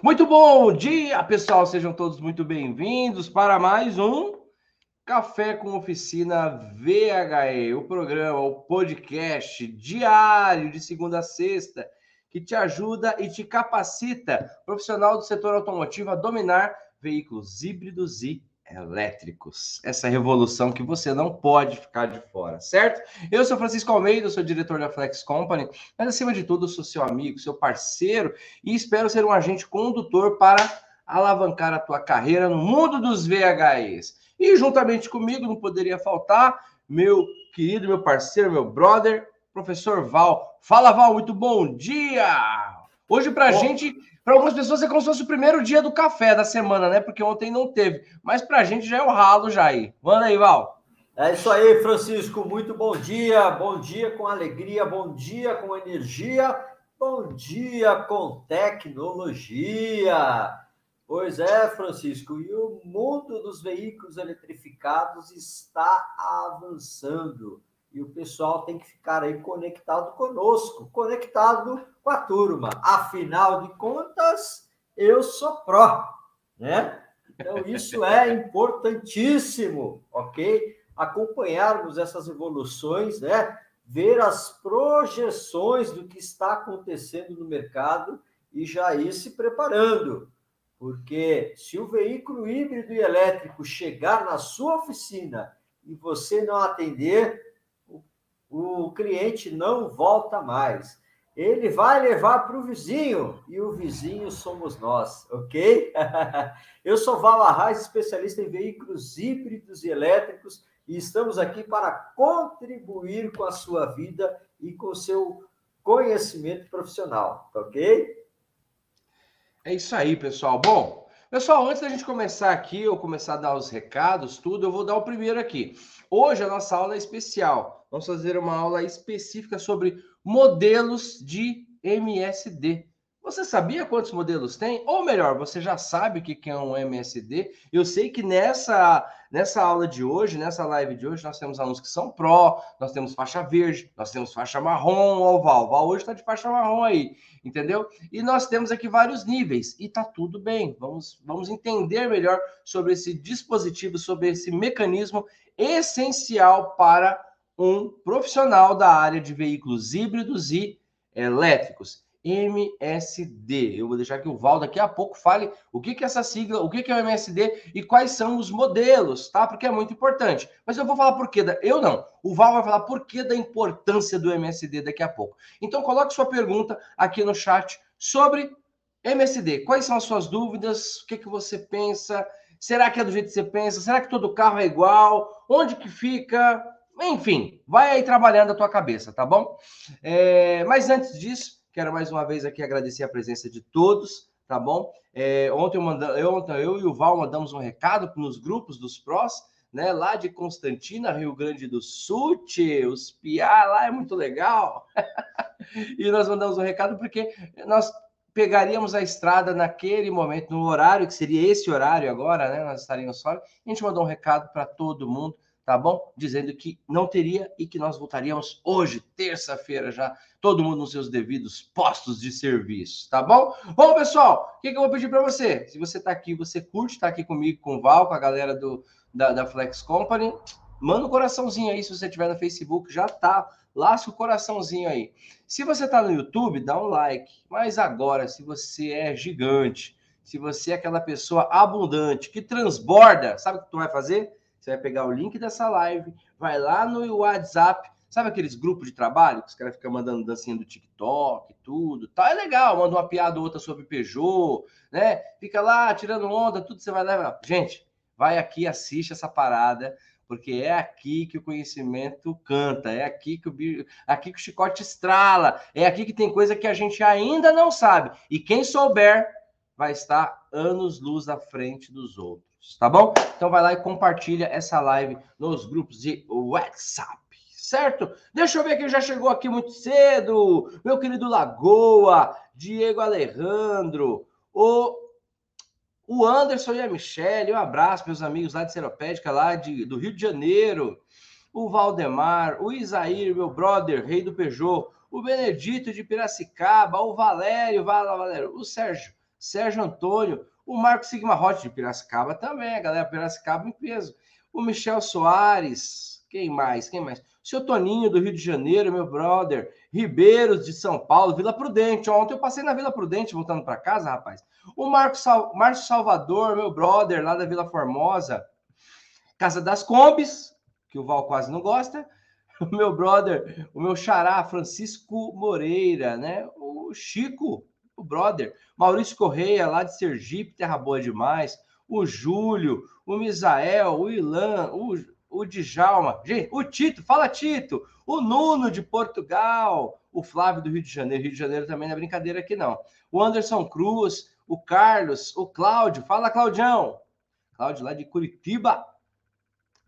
Muito bom dia, pessoal. Sejam todos muito bem-vindos para mais um Café com Oficina VHE, o programa, o podcast diário de segunda a sexta que te ajuda e te capacita, profissional do setor automotivo, a dominar veículos híbridos e elétricos. Essa revolução que você não pode ficar de fora, certo? Eu sou Francisco Almeida, sou diretor da Flex Company, mas acima de tudo, sou seu amigo, seu parceiro e espero ser um agente condutor para alavancar a tua carreira no mundo dos VHEs. E juntamente comigo não poderia faltar meu querido, meu parceiro, meu brother, professor Val. Fala, Val, muito bom dia! Hoje, para a gente, para algumas pessoas é como se fosse o primeiro dia do café da semana, né? Porque ontem não teve. Mas para a gente já é o ralo, já aí. Manda aí, Val. É isso aí, Francisco. Muito bom dia. Bom dia com alegria, bom dia com energia, bom dia com tecnologia. Pois é, Francisco, e o mundo dos veículos eletrificados está avançando e o pessoal tem que ficar aí conectado conosco, conectado com a turma. Afinal de contas, eu sou pró, né? Então, isso é importantíssimo, ok? Acompanharmos essas evoluções, né? Ver as projeções do que está acontecendo no mercado e já ir se preparando. Porque se o veículo híbrido e elétrico chegar na sua oficina e você não atender, o cliente não volta mais. Ele vai levar para o vizinho e o vizinho somos nós, ok? Eu sou Val Arraes, especialista em veículos híbridos e elétricos, e estamos aqui para contribuir com a sua vida e com o seu conhecimento profissional, ok? É isso aí, pessoal. Bom, pessoal, antes da gente começar aqui, eu começar a dar os recados, tudo, eu vou dar o primeiro aqui. Hoje a nossa aula é especial. Vamos fazer uma aula específica sobre modelos de MSD. Você sabia quantos modelos tem? Ou melhor, você já sabe o que é um MSD. Eu sei que nessa, nessa aula de hoje, nessa live de hoje, nós temos alunos que são Pro, nós temos faixa verde, nós temos faixa marrom, ó, o Val. O Val hoje está de faixa marrom aí, entendeu? E nós temos aqui vários níveis, e tá tudo bem. Vamos, vamos entender melhor sobre esse dispositivo, sobre esse mecanismo essencial para um profissional da área de veículos híbridos e elétricos. MSD. Eu vou deixar que o Val daqui a pouco fale o que, que é essa sigla, o que, que é o MSD e quais são os modelos, tá? Porque é muito importante. Mas eu vou falar por quê. Da... Eu não. O Val vai falar por que da importância do MSD daqui a pouco. Então coloque sua pergunta aqui no chat sobre MSD. Quais são as suas dúvidas? O que, que você pensa? Será que é do jeito que você pensa? Será que todo carro é igual? Onde que fica? Enfim, vai aí trabalhando a tua cabeça, tá bom? É, mas antes disso, Quero mais uma vez aqui agradecer a presença de todos, tá bom? É, ontem, eu, manda, eu, ontem eu e o Val mandamos um recado nos grupos dos prós, né? Lá de Constantina, Rio Grande do Sul, tchê, os piá lá é muito legal. e nós mandamos um recado porque nós pegaríamos a estrada naquele momento, no horário que seria esse horário agora, né? Nós estaríamos fora. A gente mandou um recado para todo mundo tá bom? Dizendo que não teria e que nós voltaríamos hoje, terça-feira, já, todo mundo nos seus devidos postos de serviço, tá bom? Bom, pessoal, o que, que eu vou pedir para você? Se você tá aqui, você curte, tá aqui comigo, com o Val, com a galera do, da, da Flex Company, manda um coraçãozinho aí, se você tiver no Facebook, já tá, lasca o coraçãozinho aí. Se você tá no YouTube, dá um like, mas agora, se você é gigante, se você é aquela pessoa abundante, que transborda, sabe o que tu vai fazer? Você vai pegar o link dessa live, vai lá no WhatsApp, sabe aqueles grupos de trabalho que os caras ficam mandando dancinha do TikTok, tudo, tá? É legal, manda uma piada ou outra sobre Peugeot, né? Fica lá tirando onda, tudo você vai levar. Gente, vai aqui, assiste essa parada, porque é aqui que o conhecimento canta, é aqui que o, aqui que o chicote estrala, é aqui que tem coisa que a gente ainda não sabe. E quem souber vai estar anos luz à frente dos outros tá bom? Então vai lá e compartilha essa live nos grupos de WhatsApp, certo? Deixa eu ver quem já chegou aqui muito cedo. Meu querido Lagoa, Diego Alejandro, o o Anderson e a Michelle, um abraço, meus amigos lá de Seropédica, lá de, do Rio de Janeiro. O Valdemar, o Isaír, meu brother, rei do Peugeot. O Benedito de Piracicaba, o Valério, vai Valério. O Sérgio Sérgio Antônio, o Marco Sigma Hot de Piracicaba também, a galera Piracicaba em peso. O Michel Soares, quem mais? Quem mais? O seu Toninho do Rio de Janeiro, meu brother. Ribeiros de São Paulo, Vila Prudente. Ontem eu passei na Vila Prudente voltando para casa, rapaz. O Marco Sal... Márcio Salvador, meu brother, lá da Vila Formosa. Casa das Combis, que o Val quase não gosta. O meu brother, o meu xará, Francisco Moreira, né? O Chico, o brother. Maurício Correia, lá de Sergipe, terra boa demais. O Júlio, o Misael, o Ilan, o, o Djalma. Gente, o Tito, fala Tito. O Nuno de Portugal. O Flávio do Rio de Janeiro. Rio de Janeiro também não é brincadeira aqui, não. O Anderson Cruz, o Carlos, o Cláudio. Fala, Claudião. Cláudio lá de Curitiba.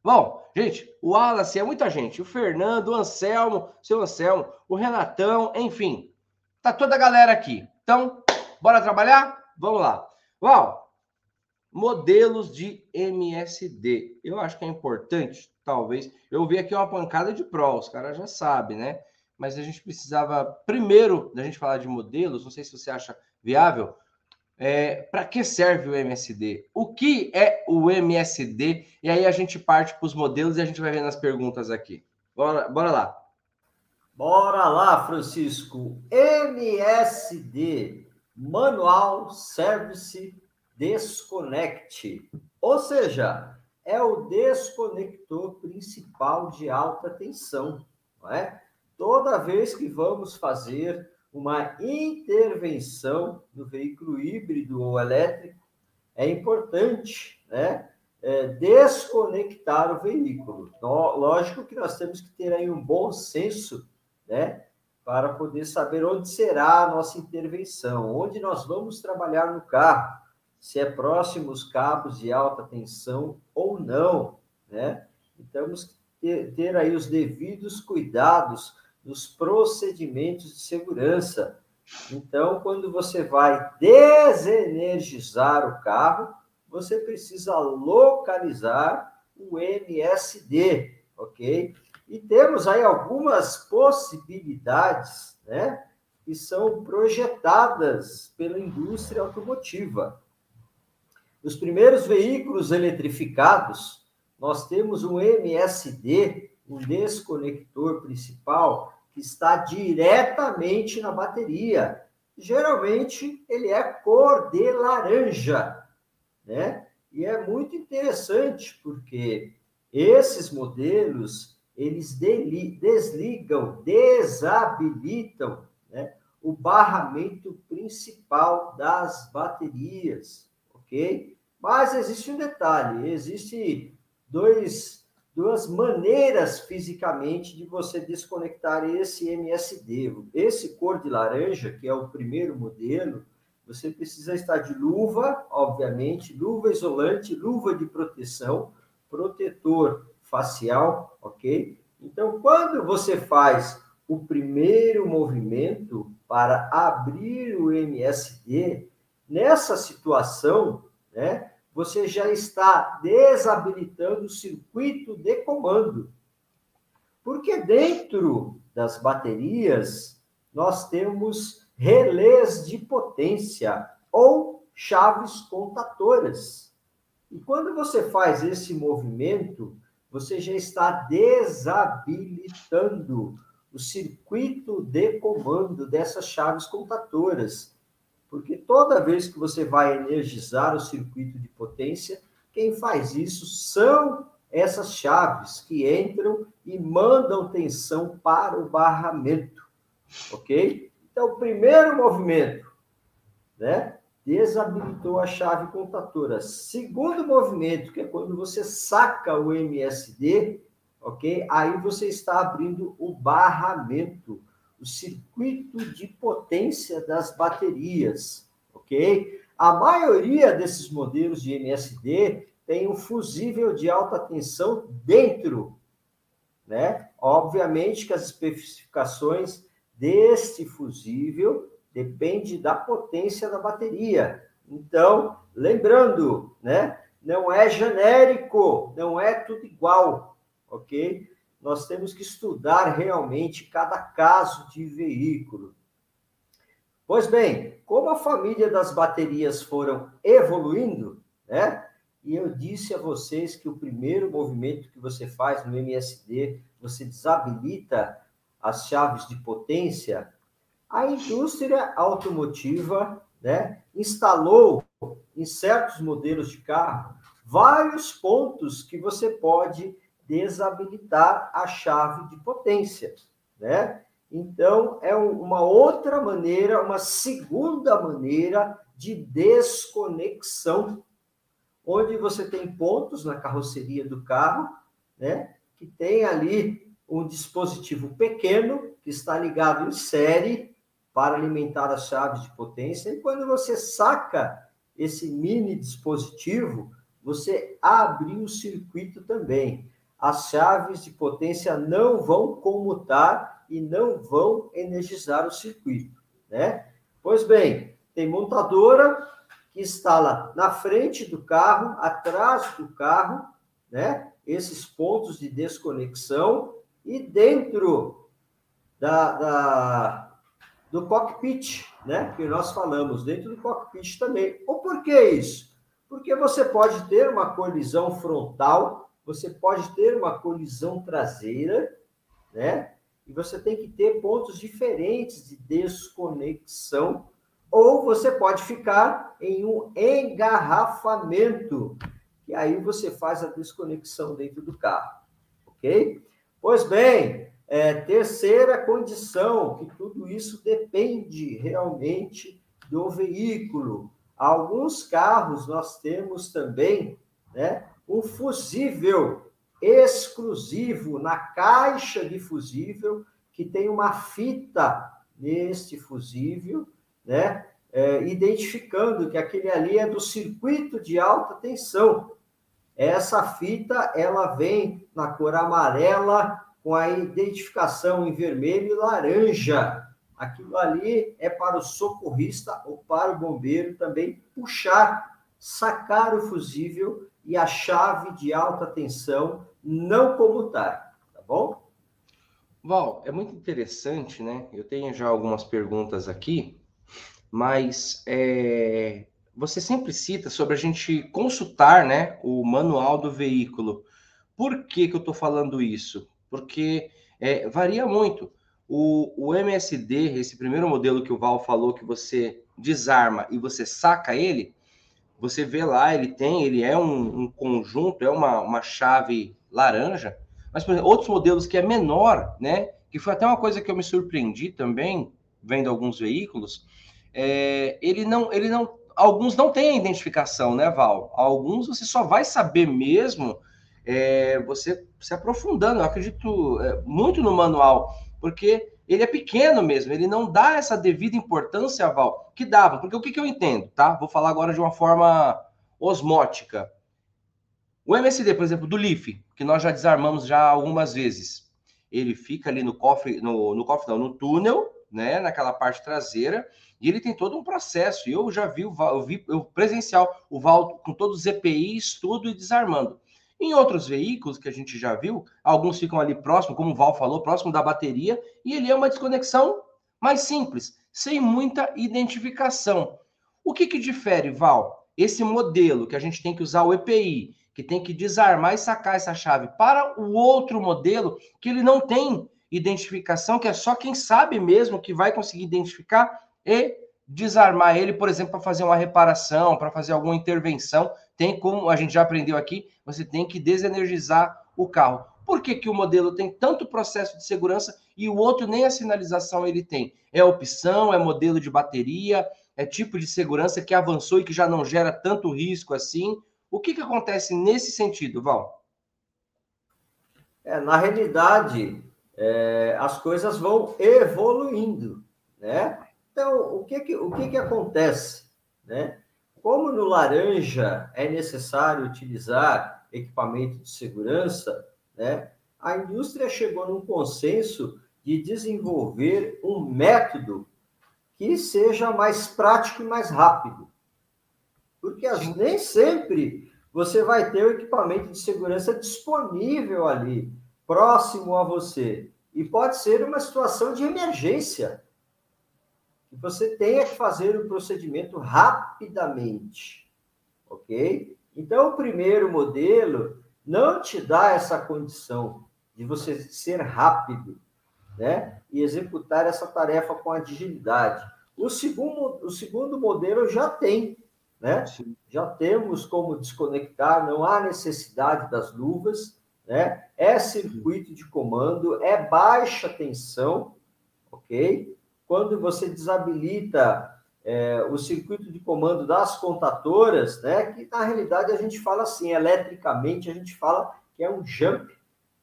Bom, gente, o Wallace é muita gente. O Fernando, o Anselmo, seu Anselmo, o Renatão, enfim. Tá toda a galera aqui. Então, bora trabalhar? Vamos lá. Val, modelos de MSD. Eu acho que é importante, talvez. Eu vi aqui uma pancada de pró, os caras já sabem, né? Mas a gente precisava, primeiro, da gente falar de modelos, não sei se você acha viável, é, para que serve o MSD? O que é o MSD? E aí a gente parte para os modelos e a gente vai ver nas perguntas aqui. Bora, bora lá. Bora lá, Francisco. MSD, Manual Service Desconnect. Ou seja, é o desconector principal de alta tensão, não é? Toda vez que vamos fazer uma intervenção no veículo híbrido ou elétrico, é importante, né? É, desconectar o veículo. Lógico que nós temos que ter aí um bom senso, né? Para poder saber onde será a nossa intervenção, onde nós vamos trabalhar no carro, se é próximo os cabos de alta tensão ou não, né? Então, temos que ter, ter aí os devidos cuidados dos procedimentos de segurança. Então, quando você vai desenergizar o carro, você precisa localizar o MSD, ok? E temos aí algumas possibilidades, né? Que são projetadas pela indústria automotiva. Os primeiros veículos eletrificados, nós temos um MSD um desconector principal que está diretamente na bateria. Geralmente ele é cor de laranja, né? E é muito interessante porque esses modelos eles desligam, desabilitam né, o barramento principal das baterias, ok? Mas existe um detalhe, existe dois duas maneiras fisicamente de você desconectar esse MSD. Esse cor de laranja, que é o primeiro modelo, você precisa estar de luva, obviamente, luva isolante, luva de proteção, protetor facial, ok? Então, quando você faz o primeiro movimento para abrir o MSD, nessa situação, né, você já está desabilitando o circuito de comando. Porque dentro das baterias nós temos relés de potência ou chaves contatoras. E quando você faz esse movimento, você já está desabilitando o circuito de comando dessas chaves contatoras. Porque toda vez que você vai energizar o circuito de potência, quem faz isso são essas chaves que entram e mandam tensão para o barramento, ok? Então, o primeiro movimento, né? Desabilitou a chave contatora. Segundo movimento, que é quando você saca o MSD, ok? Aí você está abrindo o barramento o circuito de potência das baterias, ok? A maioria desses modelos de MSD tem um fusível de alta tensão dentro, né? Obviamente que as especificações deste fusível depende da potência da bateria. Então, lembrando, né? Não é genérico, não é tudo igual, ok? nós temos que estudar realmente cada caso de veículo. Pois bem, como a família das baterias foram evoluindo, né? E eu disse a vocês que o primeiro movimento que você faz no MSD, você desabilita as chaves de potência. A indústria automotiva, né, instalou em certos modelos de carro vários pontos que você pode desabilitar a chave de potência, né? Então, é uma outra maneira, uma segunda maneira de desconexão, onde você tem pontos na carroceria do carro, né, que tem ali um dispositivo pequeno que está ligado em série para alimentar as chaves de potência. E quando você saca esse mini dispositivo, você abre o circuito também. As chaves de potência não vão comutar e não vão energizar o circuito, né? Pois bem, tem montadora que instala na frente do carro, atrás do carro, né? Esses pontos de desconexão e dentro da, da do cockpit, né? Que nós falamos, dentro do cockpit também. Ou por que isso? Porque você pode ter uma colisão frontal, você pode ter uma colisão traseira, né? e você tem que ter pontos diferentes de desconexão, ou você pode ficar em um engarrafamento, e aí você faz a desconexão dentro do carro, ok? Pois bem, é, terceira condição, que tudo isso depende realmente do veículo. Alguns carros nós temos também, né, um fusível exclusivo na caixa de fusível, que tem uma fita neste fusível, né? É, identificando que aquele ali é do circuito de alta tensão. Essa fita ela vem na cor amarela com a identificação em vermelho e laranja. Aquilo ali é para o socorrista ou para o bombeiro também puxar, sacar o fusível e a chave de alta tensão não comutar, tá bom? Val, é muito interessante, né? Eu tenho já algumas perguntas aqui, mas é, você sempre cita sobre a gente consultar, né, o manual do veículo. Por que, que eu estou falando isso? Porque é, varia muito. O, o MSD, esse primeiro modelo que o Val falou, que você desarma e você saca ele, você vê lá, ele tem, ele é um, um conjunto, é uma, uma chave laranja, mas por exemplo, outros modelos que é menor, né? Que foi até uma coisa que eu me surpreendi também, vendo alguns veículos, é, ele não, ele não, alguns não têm a identificação, né, Val? Alguns você só vai saber mesmo é, você se aprofundando. Eu acredito é, muito no manual, porque ele é pequeno mesmo, ele não dá essa devida importância, Val, que dava. Porque o que, que eu entendo, tá? Vou falar agora de uma forma osmótica. O MSD, por exemplo, do Leaf, que nós já desarmamos já algumas vezes, ele fica ali no cofre, no, no cofre não, no túnel, né, naquela parte traseira, e ele tem todo um processo. E eu já vi, eu vi eu presencial o Val com todos os EPIs, tudo e desarmando. Em outros veículos que a gente já viu, alguns ficam ali próximo, como o Val falou, próximo da bateria, e ele é uma desconexão mais simples, sem muita identificação. O que, que difere, Val? Esse modelo que a gente tem que usar o EPI, que tem que desarmar e sacar essa chave, para o outro modelo que ele não tem identificação, que é só quem sabe mesmo que vai conseguir identificar e desarmar ele, por exemplo, para fazer uma reparação, para fazer alguma intervenção, tem como a gente já aprendeu aqui, você tem que desenergizar o carro. Por que, que o modelo tem tanto processo de segurança e o outro nem a sinalização ele tem? É opção, é modelo de bateria, é tipo de segurança que avançou e que já não gera tanto risco assim. O que, que acontece nesse sentido, Val? É, na realidade, é, as coisas vão evoluindo, né? Então, o que que, o que, que acontece, né? Como no laranja é necessário utilizar equipamento de segurança, né? A indústria chegou num consenso de desenvolver um método que seja mais prático e mais rápido. Porque nem sempre você vai ter o equipamento de segurança disponível ali, próximo a você. E pode ser uma situação de emergência que você tenha que fazer o procedimento rapidamente, ok? Então, o primeiro modelo não te dá essa condição de você ser rápido, né? E executar essa tarefa com agilidade. O segundo, o segundo modelo já tem, né? Sim. Já temos como desconectar, não há necessidade das luvas, né? É circuito de comando, é baixa tensão, ok? Quando você desabilita é, o circuito de comando das contatoras, né? Que na realidade a gente fala assim, eletricamente a gente fala que é um jump,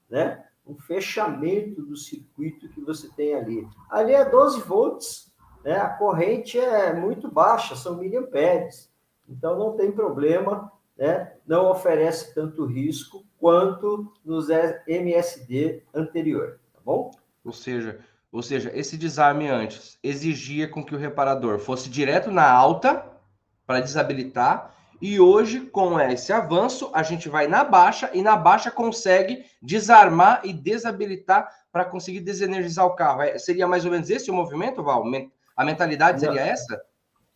né? Um fechamento do circuito que você tem ali. Ali é 12 volts, né? A corrente é muito baixa, são miliamperes. Então não tem problema, né? Não oferece tanto risco quanto nos MSD anterior, tá bom? Ou seja, ou seja, esse desarme antes exigia com que o reparador fosse direto na alta para desabilitar, e hoje, com esse avanço, a gente vai na baixa e na baixa consegue desarmar e desabilitar para conseguir desenergizar o carro. É, seria mais ou menos esse o movimento, Val? A mentalidade seria Não. essa?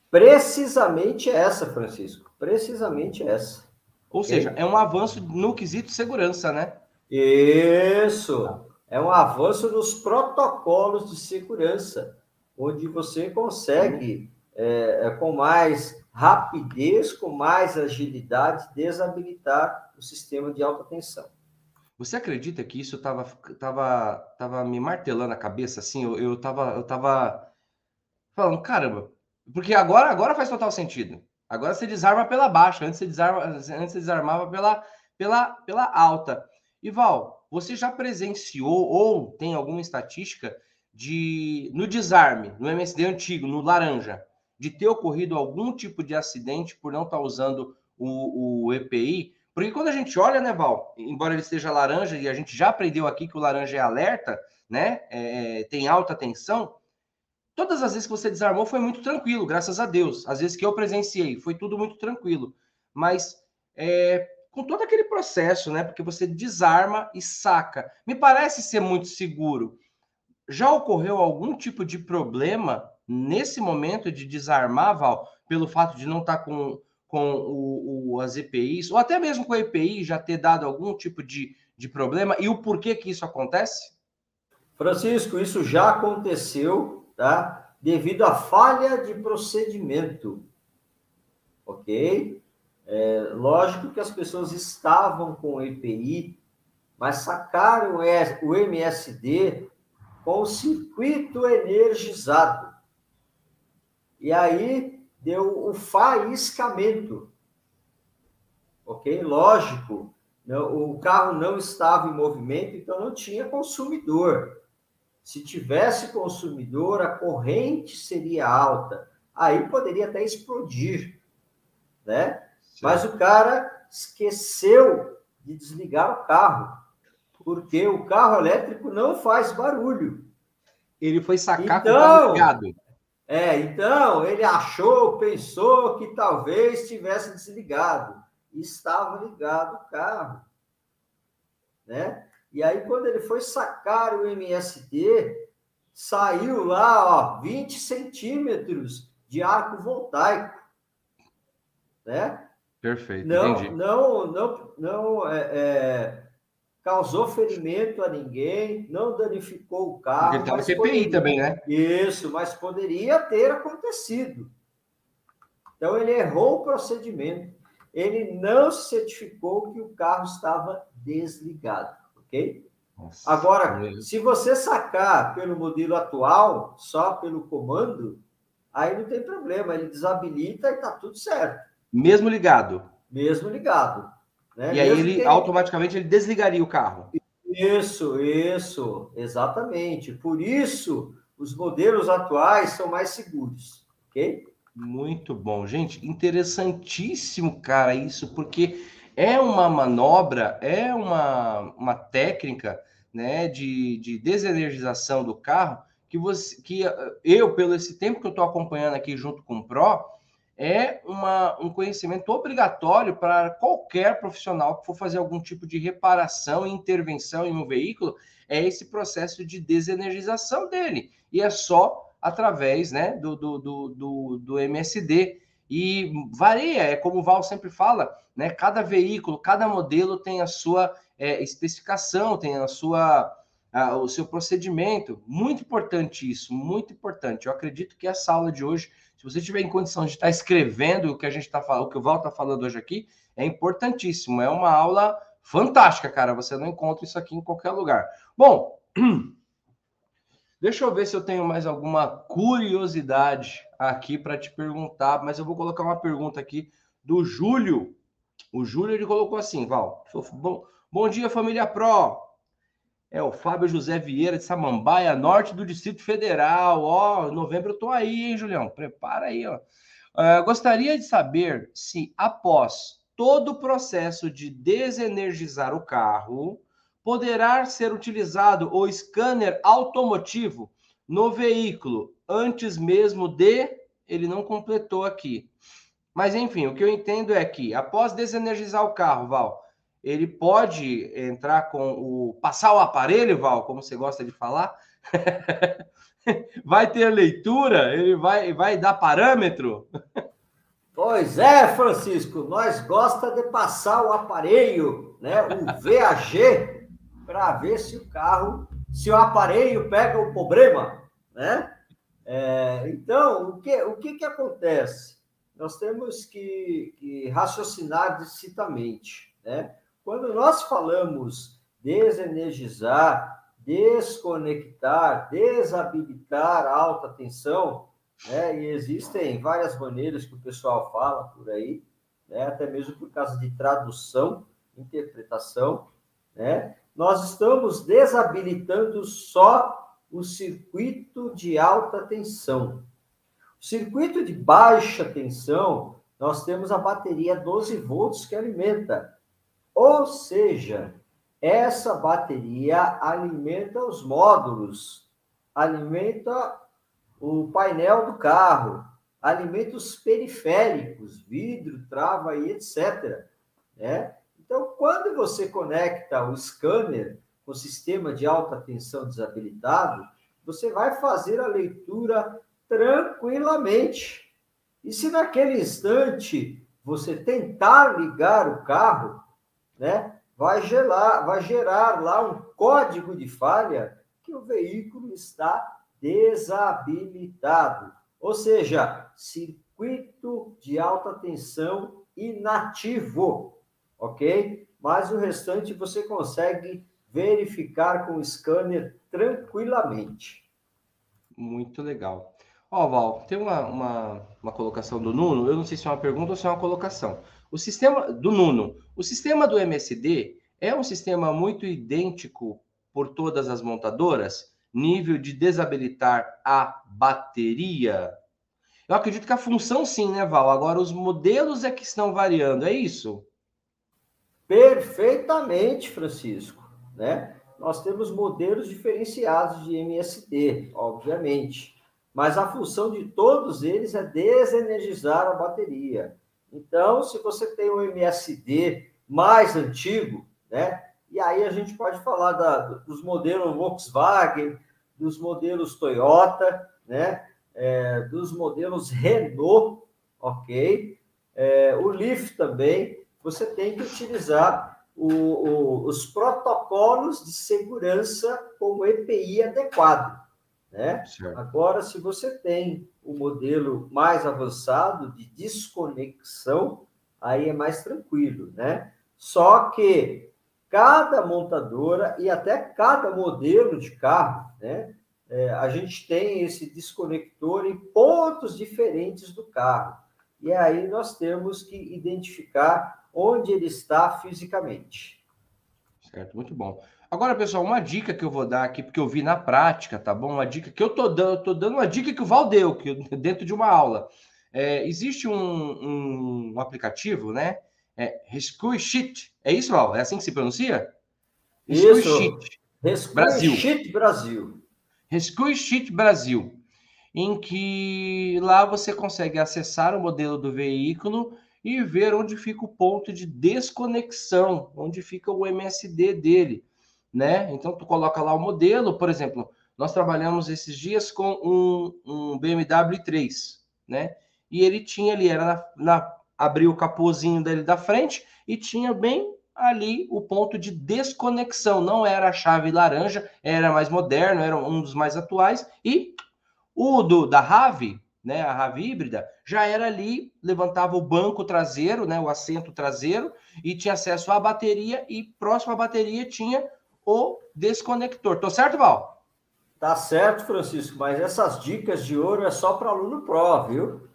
Precisamente essa, Francisco. Precisamente essa. Ou seja, é um avanço no quesito segurança, né? Isso é um avanço nos protocolos de segurança, onde você consegue, é, é, com mais rapidez, com mais agilidade, desabilitar o sistema de alta tensão. Você acredita que isso estava tava, tava me martelando a cabeça? Assim, eu, eu, tava, eu tava falando, caramba, porque agora, agora faz total sentido. Agora você desarma pela baixa, antes você, desarma, antes você desarmava pela, pela, pela alta. E Val, você já presenciou ou tem alguma estatística de no desarme, no MSD antigo, no laranja, de ter ocorrido algum tipo de acidente por não estar tá usando o, o EPI? Porque quando a gente olha, né, Val, embora ele esteja laranja e a gente já aprendeu aqui que o laranja é alerta, né, é, é tem alta tensão, todas as vezes que você desarmou foi muito tranquilo, graças a Deus. Às vezes que eu presenciei, foi tudo muito tranquilo. Mas é, com todo aquele processo, né? Porque você desarma e saca. Me parece ser muito seguro. Já ocorreu algum tipo de problema nesse momento de desarmar, Val, pelo fato de não estar tá com, com o, o, as EPIs, ou até mesmo com a EPI já ter dado algum tipo de, de problema, e o porquê que isso acontece? Francisco, isso já aconteceu, tá? Devido à falha de procedimento, ok? É, lógico que as pessoas estavam com EPI, mas sacaram o MSD com o circuito energizado. E aí deu o faiscamento. Ok? Lógico, não, o carro não estava em movimento, então não tinha consumidor. Se tivesse consumidor, a corrente seria alta. Aí poderia até explodir, né? Mas o cara esqueceu de desligar o carro, porque o carro elétrico não faz barulho. Ele foi sacar então, com o carro então, ligado. É, então ele achou, pensou que talvez tivesse desligado. Estava ligado o carro. Né? E aí, quando ele foi sacar o MSD, saiu lá, ó, 20 centímetros de arco voltaico. Né? Perfeito, não, entendi. Não, não, não é, é, causou ferimento a ninguém, não danificou o carro. Ele está no CPI poderia, também, né? Isso, mas poderia ter acontecido. Então, ele errou o procedimento. Ele não se certificou que o carro estava desligado, ok? Nossa, Agora, meu. se você sacar pelo modelo atual, só pelo comando, aí não tem problema, ele desabilita e está tudo certo. Mesmo ligado. Mesmo ligado. Né? E aí ele, ele automaticamente ele desligaria o carro. Isso, isso, exatamente. Por isso, os modelos atuais são mais seguros, ok? Muito bom, gente. Interessantíssimo, cara, isso, porque é uma manobra, é uma, uma técnica né, de, de desenergização do carro que você que eu, pelo esse tempo que eu estou acompanhando aqui junto com o Pro, é uma, um conhecimento obrigatório para qualquer profissional que for fazer algum tipo de reparação e intervenção em um veículo, é esse processo de desenergização dele. E é só através né, do, do, do, do, MSD. E varia, é como o Val sempre fala, né? Cada veículo, cada modelo tem a sua é, especificação, tem a sua, a, o seu procedimento. Muito importante isso, muito importante. Eu acredito que essa aula de hoje, se você tiver em condição de estar escrevendo o que a gente está falando, o que o Val está falando hoje aqui, é importantíssimo. É uma aula fantástica, cara. Você não encontra isso aqui em qualquer lugar. Bom, deixa eu ver se eu tenho mais alguma curiosidade aqui para te perguntar, mas eu vou colocar uma pergunta aqui do Júlio. O Júlio ele colocou assim, Val. Bom, bom dia, família Pro. É o Fábio José Vieira de Samambaia, norte do Distrito Federal. Ó, oh, novembro eu tô aí, hein, Julião? Prepara aí, ó. Uh, gostaria de saber se após todo o processo de desenergizar o carro, poderá ser utilizado o scanner automotivo no veículo antes mesmo de. Ele não completou aqui. Mas enfim, o que eu entendo é que após desenergizar o carro, Val, ele pode entrar com o passar o aparelho, Val, como você gosta de falar. vai ter leitura, ele vai vai dar parâmetro. Pois é, Francisco, nós gosta de passar o aparelho, né, o VAG, para ver se o carro, se o aparelho pega o problema, né? É, então, o que, o que, que acontece? Nós temos que, que raciocinar distintamente, né? Quando nós falamos desenergizar, desconectar, desabilitar a alta tensão, né? E existem várias maneiras que o pessoal fala por aí, né? até mesmo por causa de tradução, interpretação, né? Nós estamos desabilitando só o circuito de alta tensão. O circuito de baixa tensão, nós temos a bateria 12 volts que alimenta. Ou seja, essa bateria alimenta os módulos, alimenta o painel do carro, alimentos periféricos, vidro, trava e etc. Né? Então, quando você conecta o scanner com o sistema de alta tensão desabilitado, você vai fazer a leitura tranquilamente. E se naquele instante você tentar ligar o carro, né, vai gerar, vai gerar lá um código de falha que o veículo está desabilitado, ou seja, circuito de alta tensão inativo, ok? Mas o restante você consegue verificar com o scanner tranquilamente. Muito legal. Ó, oh, Val, tem uma, uma, uma colocação do Nuno, eu não sei se é uma pergunta ou se é uma colocação. O sistema do Nuno, o sistema do MSD é um sistema muito idêntico por todas as montadoras? nível de desabilitar a bateria? Eu acredito que a função sim, né, Val? Agora os modelos é que estão variando, é isso? Perfeitamente, Francisco, né? Nós temos modelos diferenciados de MSD, obviamente, mas a função de todos eles é desenergizar a bateria. Então, se você tem um MSD mais antigo, né, e aí a gente pode falar da, dos modelos Volkswagen, dos modelos Toyota, né? É, dos modelos Renault, ok? É, o Leaf também, você tem que utilizar o, o, os protocolos de segurança como EPI adequado. Né? Agora, se você tem o modelo mais avançado de desconexão, aí é mais tranquilo, né? Só que cada montadora e até cada modelo de carro, né? É, a gente tem esse desconector em pontos diferentes do carro. E aí nós temos que identificar onde ele está fisicamente. Certo, muito bom. Agora, pessoal, uma dica que eu vou dar aqui, porque eu vi na prática, tá bom? Uma dica que eu tô dando, eu tô dando uma dica que o Val deu, que dentro de uma aula. É, existe um, um, aplicativo, né? É Rescue Sheet. É isso, Val? É assim que se pronuncia? Rescue Brasil. Sheet Brasil. Rescue Sheet Brasil. Em que lá você consegue acessar o modelo do veículo e ver onde fica o ponto de desconexão, onde fica o MSD dele, né? Então tu coloca lá o modelo, por exemplo, Nós trabalhamos esses dias com um, um BMW 3, né? E ele tinha ali, era na, na abriu o capôzinho dele da frente e tinha bem ali o ponto de desconexão. Não era a chave laranja, era mais moderno, era um dos mais atuais. E o do da Rave, né, a Rave híbrida, já era ali, levantava o banco traseiro, né, o assento traseiro, e tinha acesso à bateria, e próximo à bateria tinha o desconector. Tô certo, Val? Tá certo, Francisco, mas essas dicas de ouro é só para aluno pró, viu?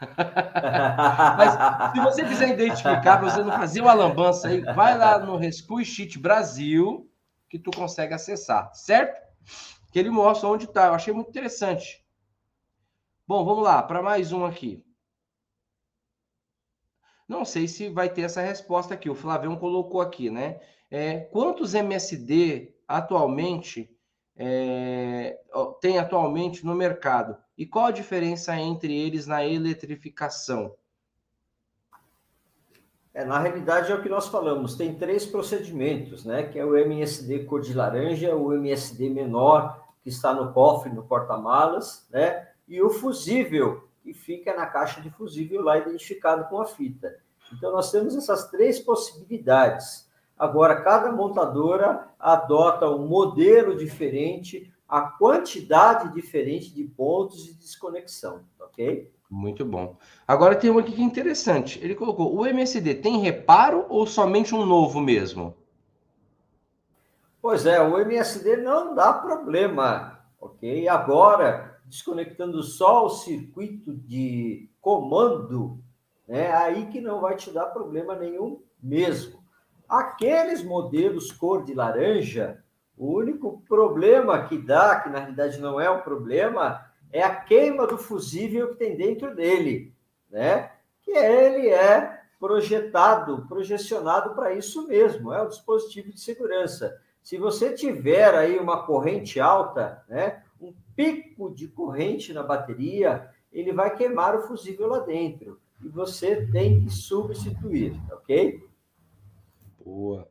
Mas se você quiser identificar, para você não fazer uma lambança aí, vai lá no Rescue Sheet Brasil, que tu consegue acessar, certo? Que ele mostra onde está. Eu achei muito interessante. Bom, vamos lá, para mais um aqui. Não sei se vai ter essa resposta aqui. O Flavião colocou aqui, né? É, quantos MSD atualmente é, tem atualmente no mercado? E qual a diferença entre eles na eletrificação? É, na realidade é o que nós falamos, tem três procedimentos, né? Que é o MSD cor de laranja, o MSD menor, que está no cofre, no porta-malas, né? E o fusível, que fica na caixa de fusível lá identificado com a fita. Então nós temos essas três possibilidades. Agora, cada montadora adota um modelo diferente a quantidade diferente de pontos de desconexão, ok? Muito bom. Agora tem uma aqui que é interessante. Ele colocou: o MSD tem reparo ou somente um novo mesmo? Pois é, o MSD não dá problema, ok? Agora, desconectando só o circuito de comando, né? Aí que não vai te dar problema nenhum mesmo. Aqueles modelos cor de laranja, o único problema que dá, que na realidade não é um problema, é a queima do fusível que tem dentro dele, né? Que ele é projetado, projecionado para isso mesmo, é o dispositivo de segurança. Se você tiver aí uma corrente alta, né, um pico de corrente na bateria, ele vai queimar o fusível lá dentro e você tem que substituir, ok? Boa.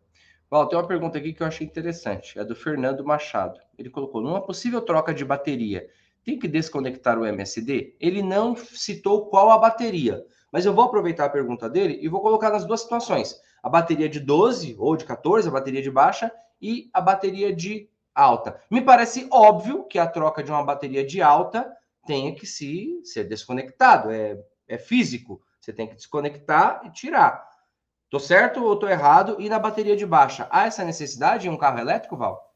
Val, tem uma pergunta aqui que eu achei interessante. É do Fernando Machado. Ele colocou: numa possível troca de bateria, tem que desconectar o MSD? Ele não citou qual a bateria, mas eu vou aproveitar a pergunta dele e vou colocar nas duas situações: a bateria de 12 ou de 14, a bateria de baixa, e a bateria de alta. Me parece óbvio que a troca de uma bateria de alta tenha que se ser desconectado, é, é físico. Você tem que desconectar e tirar. Tô certo ou tô errado? E na bateria de baixa, há essa necessidade em um carro elétrico, Val?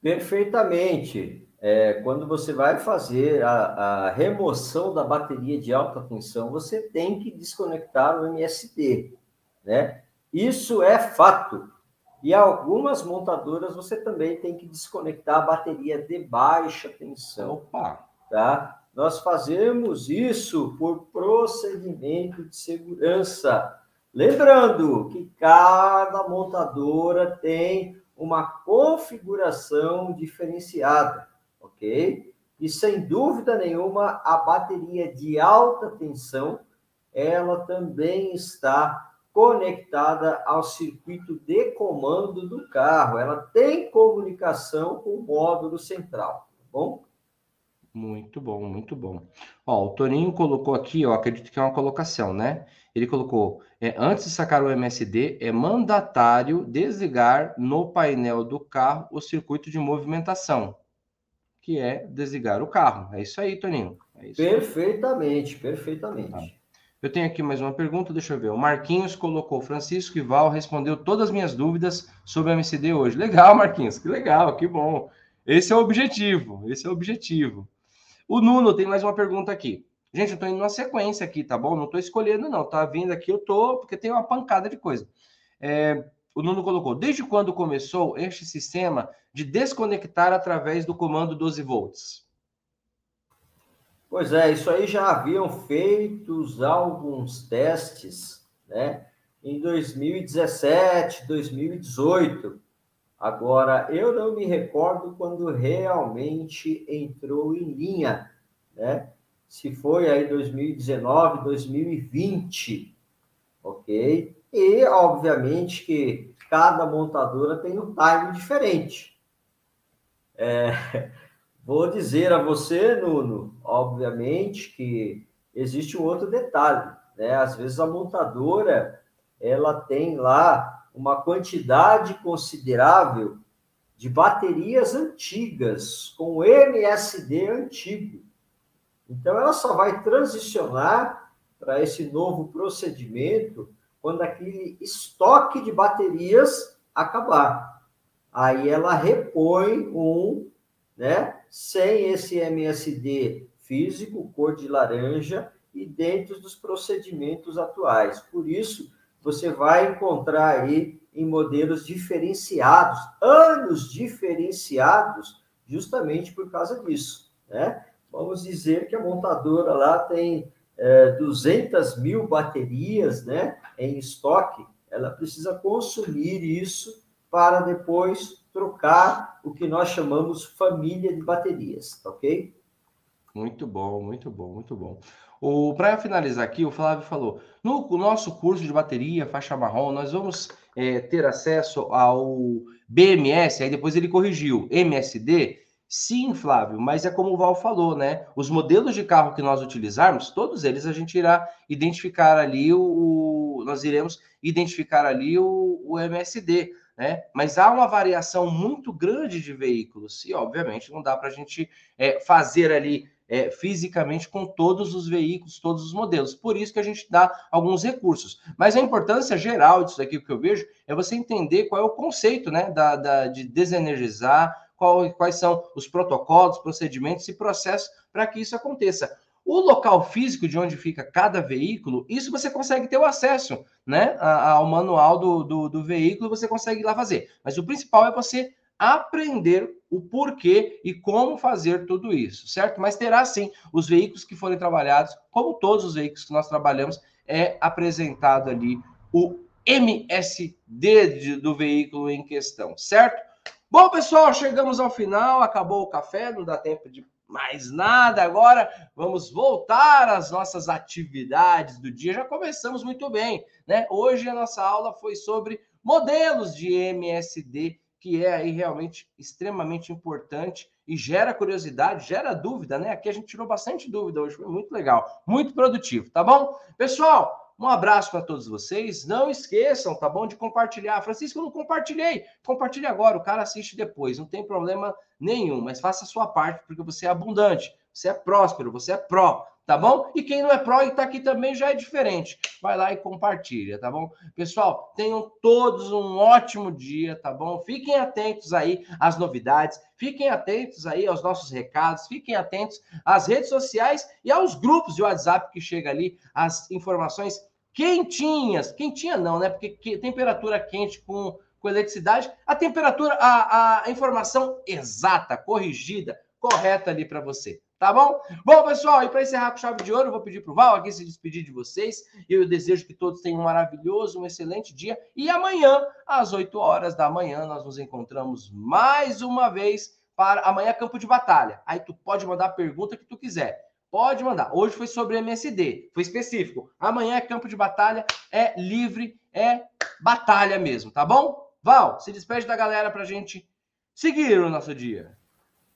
Perfeitamente. É, quando você vai fazer a, a, remoção da bateria de alta tensão, você tem que desconectar o MSD, né? Isso é fato. E algumas montadoras você também tem que desconectar a bateria de baixa tensão. Opa! Tá? Nós fazemos isso por procedimento de segurança. Lembrando que cada montadora tem uma configuração diferenciada, ok? E sem dúvida nenhuma, a bateria de alta tensão, ela também está conectada ao circuito de comando do carro. Ela tem comunicação com o módulo central, tá bom? Muito bom, muito bom. Ó, o Toninho colocou aqui, eu acredito que é uma colocação, né? Ele colocou, é, antes de sacar o MSD, é mandatário desligar no painel do carro o circuito de movimentação, que é desligar o carro. É isso aí, Toninho. É isso perfeitamente, aí. perfeitamente. Tá. Eu tenho aqui mais uma pergunta, deixa eu ver. O Marquinhos colocou, Francisco e Val respondeu todas as minhas dúvidas sobre o MCD hoje. Legal, Marquinhos, que legal, que bom. Esse é o objetivo, esse é o objetivo. O Nuno tem mais uma pergunta aqui. Gente, eu tô indo numa sequência aqui, tá bom? Não tô escolhendo, não. Tá vindo aqui, eu tô, porque tem uma pancada de coisa. É, o Nuno colocou: desde quando começou este sistema de desconectar através do comando 12 volts? Pois é, isso aí já haviam feitos alguns testes, né? Em 2017, 2018. Agora, eu não me recordo quando realmente entrou em linha, né? se foi aí 2019, 2020, ok? E, obviamente, que cada montadora tem um time diferente. É, Vou dizer a você, Nuno, obviamente que existe um outro detalhe, né? Às vezes a montadora ela tem lá uma quantidade considerável de baterias antigas com MSD antigo. Então ela só vai transicionar para esse novo procedimento quando aquele estoque de baterias acabar. Aí ela repõe um, né, sem esse MSD físico, cor de laranja, e dentro dos procedimentos atuais. Por isso, você vai encontrar aí em modelos diferenciados, anos diferenciados, justamente por causa disso, né? Vamos dizer que a montadora lá tem é, 200 mil baterias, né, em estoque, ela precisa consumir isso para depois trocar o que nós chamamos família de baterias, tá ok? Muito bom, muito bom, muito bom. Para finalizar aqui, o Flávio falou: no nosso curso de bateria, faixa marrom, nós vamos é, ter acesso ao BMS, aí depois ele corrigiu, MSD. Sim, Flávio, mas é como o Val falou, né? Os modelos de carro que nós utilizarmos, todos eles a gente irá identificar ali o. nós iremos identificar ali o, o MSD. Né? Mas há uma variação muito grande de veículos e, obviamente, não dá para a gente é, fazer ali é, fisicamente com todos os veículos, todos os modelos. Por isso que a gente dá alguns recursos. Mas a importância geral disso aqui que eu vejo é você entender qual é o conceito né, da, da de desenergizar, qual, quais são os protocolos, procedimentos e processos para que isso aconteça. O local físico de onde fica cada veículo, isso você consegue ter o acesso né, ao manual do, do, do veículo, você consegue ir lá fazer. Mas o principal é você aprender o porquê e como fazer tudo isso, certo? Mas terá sim os veículos que forem trabalhados, como todos os veículos que nós trabalhamos, é apresentado ali o MSD do veículo em questão, certo? Bom, pessoal, chegamos ao final, acabou o café, não dá tempo de mais nada. Agora vamos voltar às nossas atividades do dia. Já começamos muito bem, né? Hoje a nossa aula foi sobre modelos de MSD que é aí realmente extremamente importante e gera curiosidade, gera dúvida, né? Aqui a gente tirou bastante dúvida hoje, foi muito legal, muito produtivo, tá bom? Pessoal, um abraço para todos vocês. Não esqueçam, tá bom, de compartilhar. Francisco, eu não compartilhei. Compartilhe agora, o cara assiste depois, não tem problema nenhum, mas faça a sua parte, porque você é abundante, você é próspero, você é pró tá bom? E quem não é pró e tá aqui também já é diferente. Vai lá e compartilha, tá bom? Pessoal, tenham todos um ótimo dia, tá bom? Fiquem atentos aí às novidades, fiquem atentos aí aos nossos recados, fiquem atentos às redes sociais e aos grupos de WhatsApp que chega ali as informações quentinhas. Quentinha não, né? Porque que, temperatura quente com com eletricidade, a temperatura, a, a informação exata, corrigida, correta ali para você. Tá bom? Bom, pessoal, e para encerrar com chave de ouro, eu vou pedir para o Val aqui se despedir de vocês. Eu desejo que todos tenham um maravilhoso, um excelente dia. E amanhã, às 8 horas da manhã, nós nos encontramos mais uma vez para amanhã campo de batalha. Aí tu pode mandar a pergunta que tu quiser. Pode mandar. Hoje foi sobre MSD, foi específico. Amanhã é campo de batalha, é livre, é batalha mesmo, tá bom? Val, se despede da galera para gente seguir o nosso dia.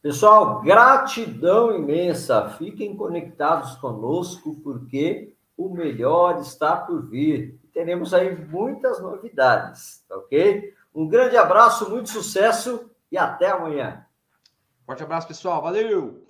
Pessoal, gratidão imensa. Fiquem conectados conosco, porque o melhor está por vir. Teremos aí muitas novidades, tá ok? Um grande abraço, muito sucesso e até amanhã. Forte abraço, pessoal. Valeu!